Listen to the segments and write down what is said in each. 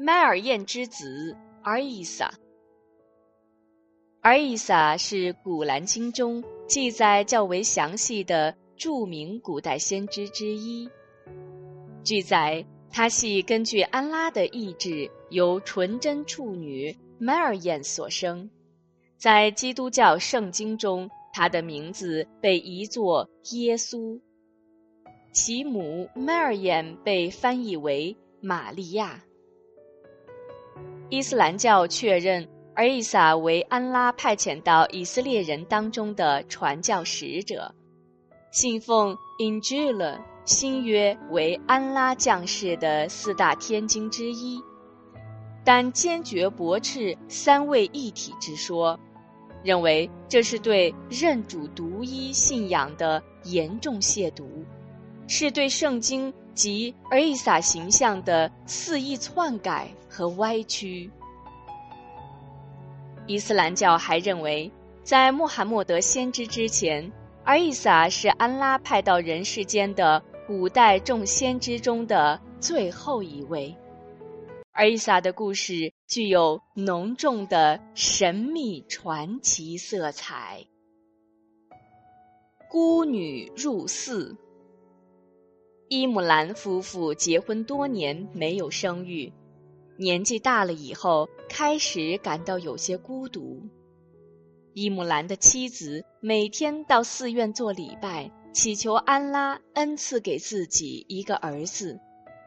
麦尔燕之子阿伊萨。阿伊萨是《古兰经》中记载较为详细的著名古代先知之一。据载，他系根据安拉的意志，由纯真处女麦尔燕所生。在基督教圣经中，他的名字被译作耶稣。其母麦尔燕被翻译为玛利亚。伊斯兰教确认尔伊萨为安拉派遣到以色列人当中的传教使者，信奉《英吉勒》新约为安拉降世的四大天经之一，但坚决驳斥三位一体之说，认为这是对认主独一信仰的严重亵渎。是对圣经及尔伊撒形象的肆意篡改和歪曲。伊斯兰教还认为，在穆罕默德先知之前，尔伊撒是安拉派到人世间的古代众先知中的最后一位。尔伊撒的故事具有浓重的神秘传奇色彩。孤女入寺。伊姆兰夫妇结婚多年没有生育，年纪大了以后开始感到有些孤独。伊姆兰的妻子每天到寺院做礼拜，祈求安拉恩赐给自己一个儿子，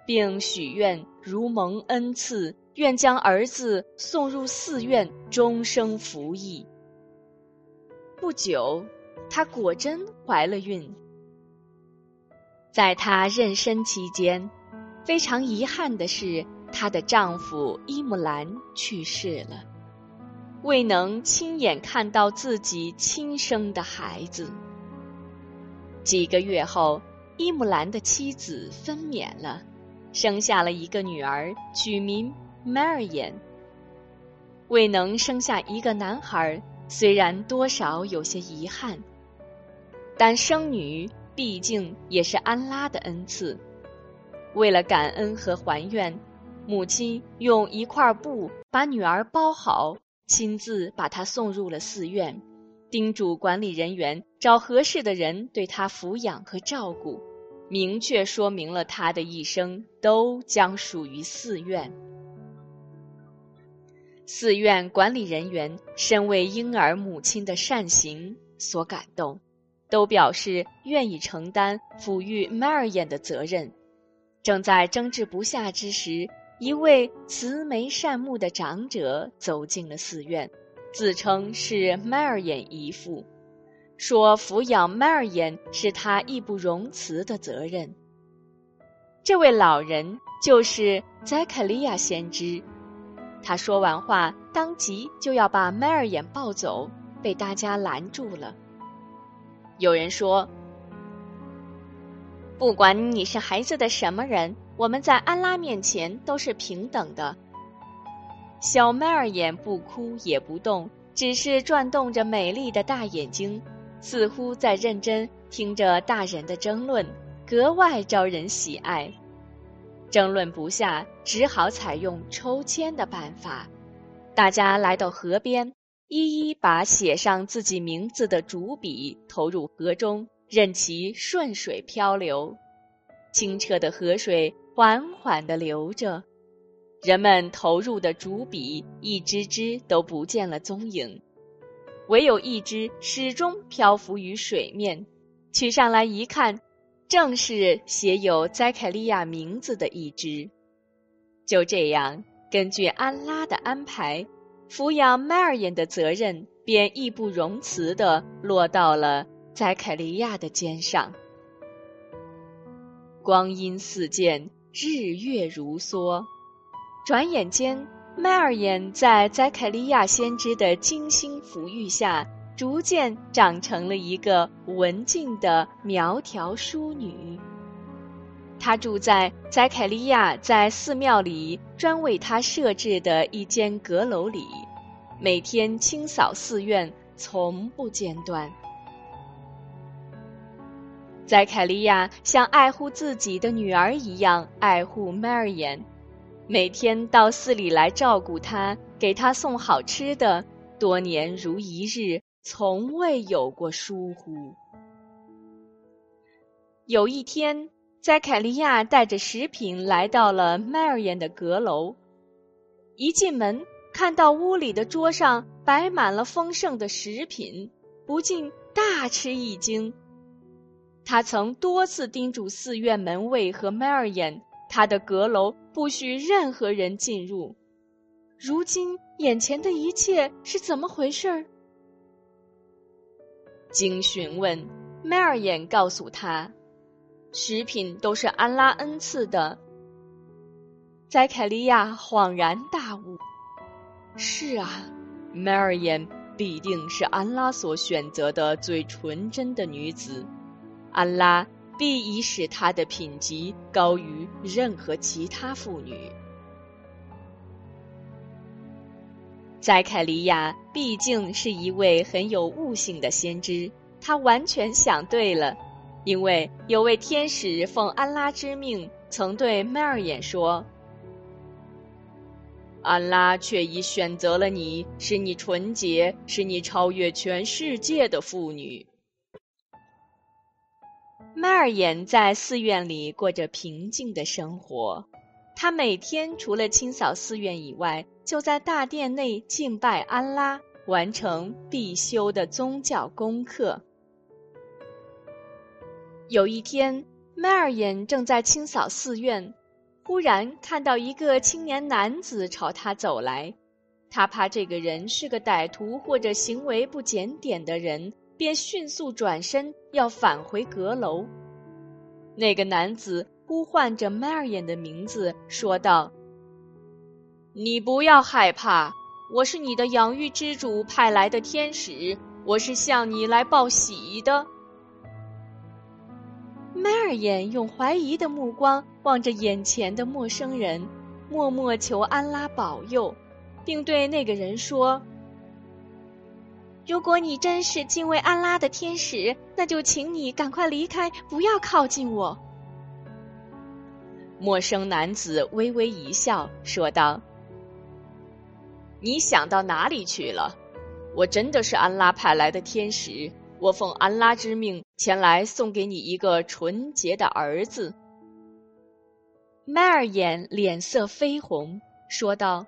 并许愿如蒙恩赐，愿将儿子送入寺院，终生服役。不久，她果真怀了孕。在她妊娠期间，非常遗憾的是，她的丈夫伊姆兰去世了，未能亲眼看到自己亲生的孩子。几个月后，伊姆兰的妻子分娩了，生下了一个女儿，取名 Mary。未能生下一个男孩，虽然多少有些遗憾，但生女。毕竟也是安拉的恩赐。为了感恩和还愿，母亲用一块布把女儿包好，亲自把她送入了寺院，叮嘱管理人员找合适的人对她抚养和照顾，明确说明了她的一生都将属于寺院。寺院管理人员深为婴儿母亲的善行所感动。都表示愿意承担抚育麦尔眼的责任。正在争执不下之时，一位慈眉善目的长者走进了寺院，自称是麦尔眼姨父，说抚养麦尔眼是他义不容辞的责任。这位老人就是宰凯利亚先知。他说完话，当即就要把麦尔眼抱走，被大家拦住了。有人说：“不管你是孩子的什么人，我们在安拉面前都是平等的。”小麦尔眼不哭也不动，只是转动着美丽的大眼睛，似乎在认真听着大人的争论，格外招人喜爱。争论不下，只好采用抽签的办法。大家来到河边。一一把写上自己名字的竹笔投入河中，任其顺水漂流。清澈的河水缓缓地流着，人们投入的竹笔一支支都不见了踪影，唯有一支始终漂浮于水面。取上来一看，正是写有塞凯利亚名字的一支。就这样，根据安拉的安排。抚养迈尔眼的责任便义不容辞地落到了宰凯利亚的肩上。光阴似箭，日月如梭，转眼间，麦尔眼在宰凯利亚先知的精心抚育下，逐渐长成了一个文静的苗条淑女。她住在宰凯利亚在寺庙里专为她设置的一间阁楼里，每天清扫寺院，从不间断。宰凯利亚像爱护自己的女儿一样爱护麦尔言，每天到寺里来照顾她，给她送好吃的，多年如一日，从未有过疏忽。有一天，在凯利亚带着食品来到了 Marian 的阁楼，一进门看到屋里的桌上摆满了丰盛的食品，不禁大吃一惊。他曾多次叮嘱寺院门卫和 Marian，他的阁楼不许任何人进入。如今眼前的一切是怎么回事儿？经询问，Marian 告诉他。食品都是安拉恩赐的。在凯利亚恍然大悟：“是啊，Marian 必定是安拉所选择的最纯真的女子，安拉必已使她的品级高于任何其他妇女。”在凯利亚毕竟是一位很有悟性的先知，他完全想对了。因为有位天使奉安拉之命，曾对麦尔眼说：“安拉却已选择了你，使你纯洁，使你超越全世界的妇女。”麦尔眼在寺院里过着平静的生活，他每天除了清扫寺院以外，就在大殿内敬拜安拉，完成必修的宗教功课。有一天，麦尔眼正在清扫寺院，忽然看到一个青年男子朝他走来。他怕这个人是个歹徒或者行为不检点的人，便迅速转身要返回阁楼。那个男子呼唤着麦尔眼的名字，说道：“你不要害怕，我是你的养育之主派来的天使，我是向你来报喜的。”麦尔眼用怀疑的目光望着眼前的陌生人，默默求安拉保佑，并对那个人说：“如果你真是敬畏安拉的天使，那就请你赶快离开，不要靠近我。”陌生男子微微一笑，说道：“你想到哪里去了？我真的是安拉派来的天使。”我奉安拉之命前来送给你一个纯洁的儿子。麦尔眼脸色绯红，说道：“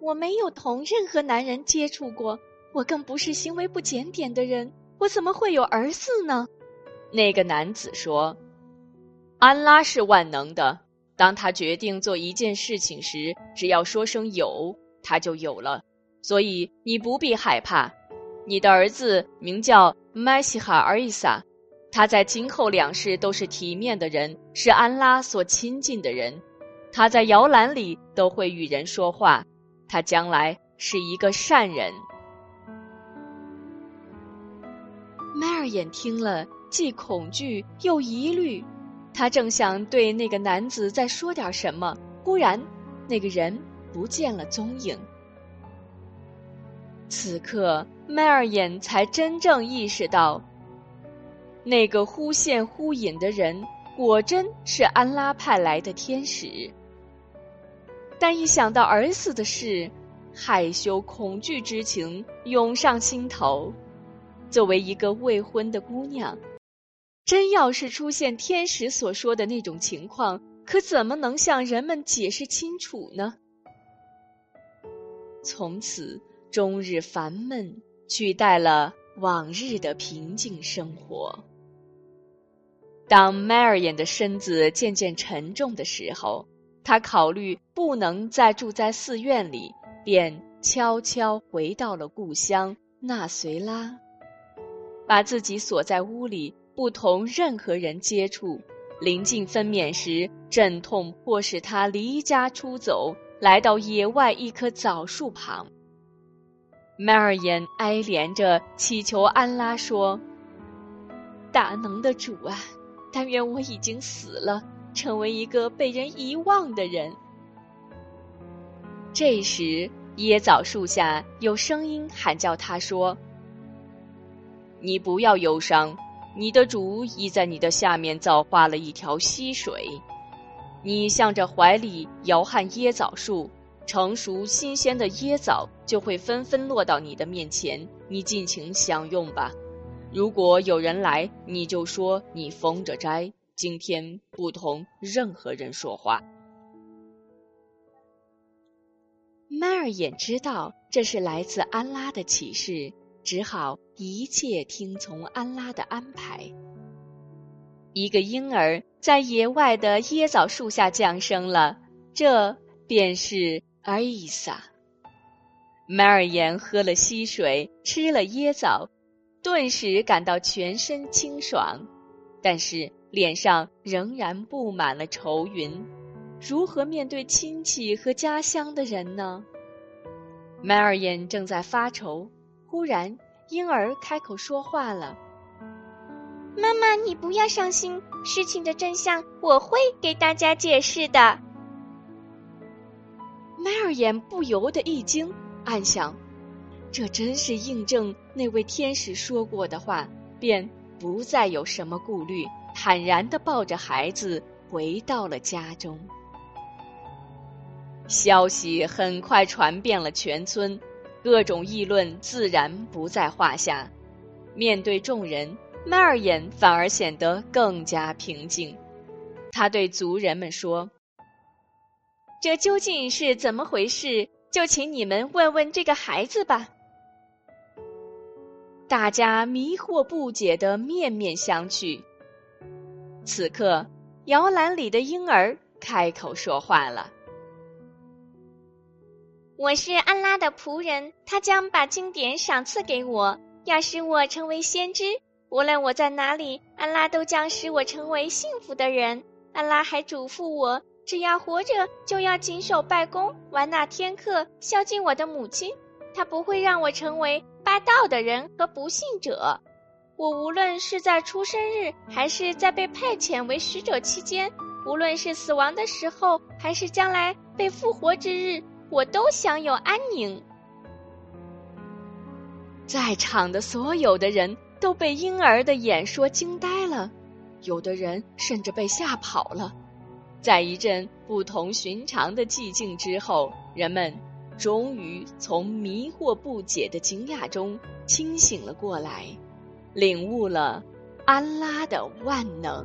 我没有同任何男人接触过，我更不是行为不检点的人，我怎么会有儿子呢？”那个男子说：“安拉是万能的，当他决定做一件事情时，只要说声有，他就有了，所以你不必害怕。”你的儿子名叫麦西哈尔伊萨，他在今后两世都是体面的人，是安拉所亲近的人。他在摇篮里都会与人说话，他将来是一个善人。麦尔眼听了，既恐惧又疑虑，他正想对那个男子再说点什么，忽然，那个人不见了踪影。此刻。麦尔眼才真正意识到，那个忽现忽隐的人果真是安拉派来的天使。但一想到儿子的事，害羞恐惧之情涌上心头。作为一个未婚的姑娘，真要是出现天使所说的那种情况，可怎么能向人们解释清楚呢？从此终日烦闷。取代了往日的平静生活。当迈尔眼的身子渐渐沉重的时候，他考虑不能再住在寺院里，便悄悄回到了故乡纳随拉，把自己锁在屋里，不同任何人接触。临近分娩时，阵痛迫使他离家出走，来到野外一棵枣树旁。麦尔言哀怜着祈求安拉说：“大能的主啊，但愿我已经死了，成为一个被人遗忘的人。”这时，椰枣树下有声音喊叫他说：“你不要忧伤，你的主已在你的下面造化了一条溪水。”你向着怀里摇撼椰枣树，成熟新鲜的椰枣就会纷纷落到你的面前，你尽情享用吧。如果有人来，你就说你疯着斋，今天不同任何人说话。麦尔眼知道这是来自安拉的启示，只好一切听从安拉的安排。一个婴儿在野外的椰枣树下降生了，这便是阿伊萨。麦尔言喝了溪水，吃了椰枣。顿时感到全身清爽，但是脸上仍然布满了愁云。如何面对亲戚和家乡的人呢？麦尔眼正在发愁，忽然婴儿开口说话了：“妈妈，你不要伤心，事情的真相我会给大家解释的。”麦尔眼不由得一惊，暗想。这真是印证那位天使说过的话，便不再有什么顾虑，坦然的抱着孩子回到了家中。消息很快传遍了全村，各种议论自然不在话下。面对众人，麦尔眼反而显得更加平静。他对族人们说：“这究竟是怎么回事？就请你们问问这个孩子吧。”大家迷惑不解的面面相觑。此刻，摇篮里的婴儿开口说话了：“我是安拉的仆人，他将把经典赏赐给我，要使我成为先知。无论我在哪里，安拉都将使我成为幸福的人。安拉还嘱咐我，只要活着，就要谨守拜功，完纳天课，孝敬我的母亲。他不会让我成为。”霸道的人和不幸者，我无论是在出生日，还是在被派遣为使者期间，无论是死亡的时候，还是将来被复活之日，我都享有安宁。在场的所有的人都被婴儿的演说惊呆了，有的人甚至被吓跑了。在一阵不同寻常的寂静之后，人们。终于从迷惑不解的惊讶中清醒了过来，领悟了安拉的万能。